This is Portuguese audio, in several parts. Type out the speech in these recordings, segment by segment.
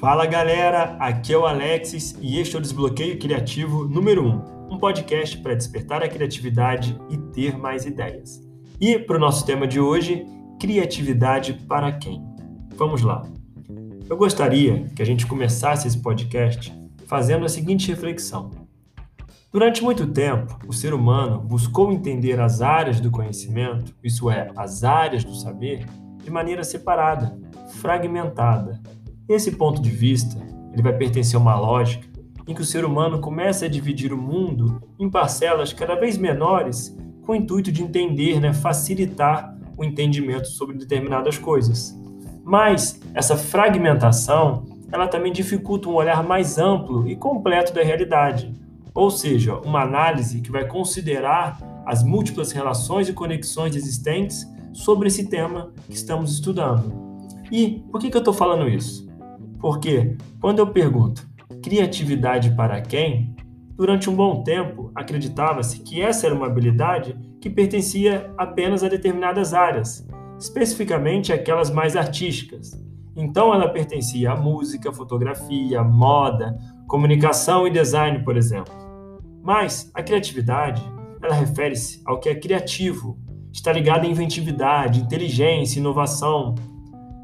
Fala galera, aqui é o Alexis e este é o Desbloqueio Criativo número 1, um podcast para despertar a criatividade e ter mais ideias. E para o nosso tema de hoje, criatividade para quem? Vamos lá. Eu gostaria que a gente começasse esse podcast fazendo a seguinte reflexão. Durante muito tempo, o ser humano buscou entender as áreas do conhecimento, isso é, as áreas do saber, de maneira separada, fragmentada, esse ponto de vista, ele vai pertencer a uma lógica em que o ser humano começa a dividir o mundo em parcelas cada vez menores com o intuito de entender, né, facilitar o entendimento sobre determinadas coisas. Mas essa fragmentação, ela também dificulta um olhar mais amplo e completo da realidade, ou seja, uma análise que vai considerar as múltiplas relações e conexões existentes sobre esse tema que estamos estudando. E por que, que eu estou falando isso? Porque quando eu pergunto criatividade para quem, durante um bom tempo acreditava-se que essa era uma habilidade que pertencia apenas a determinadas áreas, especificamente aquelas mais artísticas. Então ela pertencia à música, fotografia, moda, comunicação e design, por exemplo. Mas a criatividade, ela refere-se ao que é criativo, está ligado à inventividade, inteligência, inovação,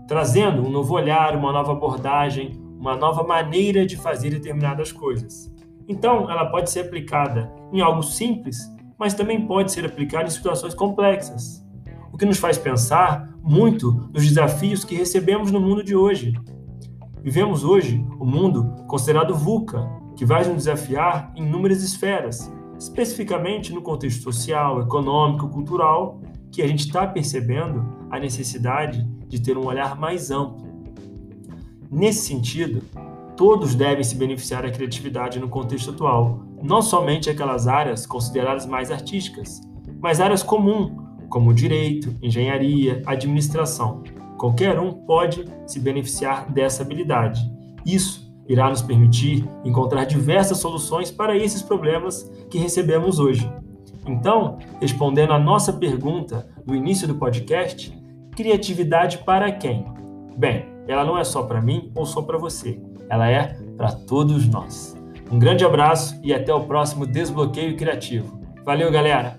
trazendo um novo olhar, uma nova abordagem, uma nova maneira de fazer determinadas coisas. Então, ela pode ser aplicada em algo simples, mas também pode ser aplicada em situações complexas. O que nos faz pensar muito nos desafios que recebemos no mundo de hoje. Vivemos hoje o um mundo considerado VUCA, que vai nos desafiar em inúmeras esferas, especificamente no contexto social, econômico, cultural, que a gente está percebendo a necessidade de ter um olhar mais amplo. Nesse sentido, todos devem se beneficiar da criatividade no contexto atual, não somente aquelas áreas consideradas mais artísticas, mas áreas comuns, como direito, engenharia, administração. Qualquer um pode se beneficiar dessa habilidade. Isso irá nos permitir encontrar diversas soluções para esses problemas que recebemos hoje. Então, respondendo à nossa pergunta no início do podcast, Criatividade para quem? Bem, ela não é só para mim ou só para você, ela é para todos nós. Um grande abraço e até o próximo Desbloqueio Criativo. Valeu, galera!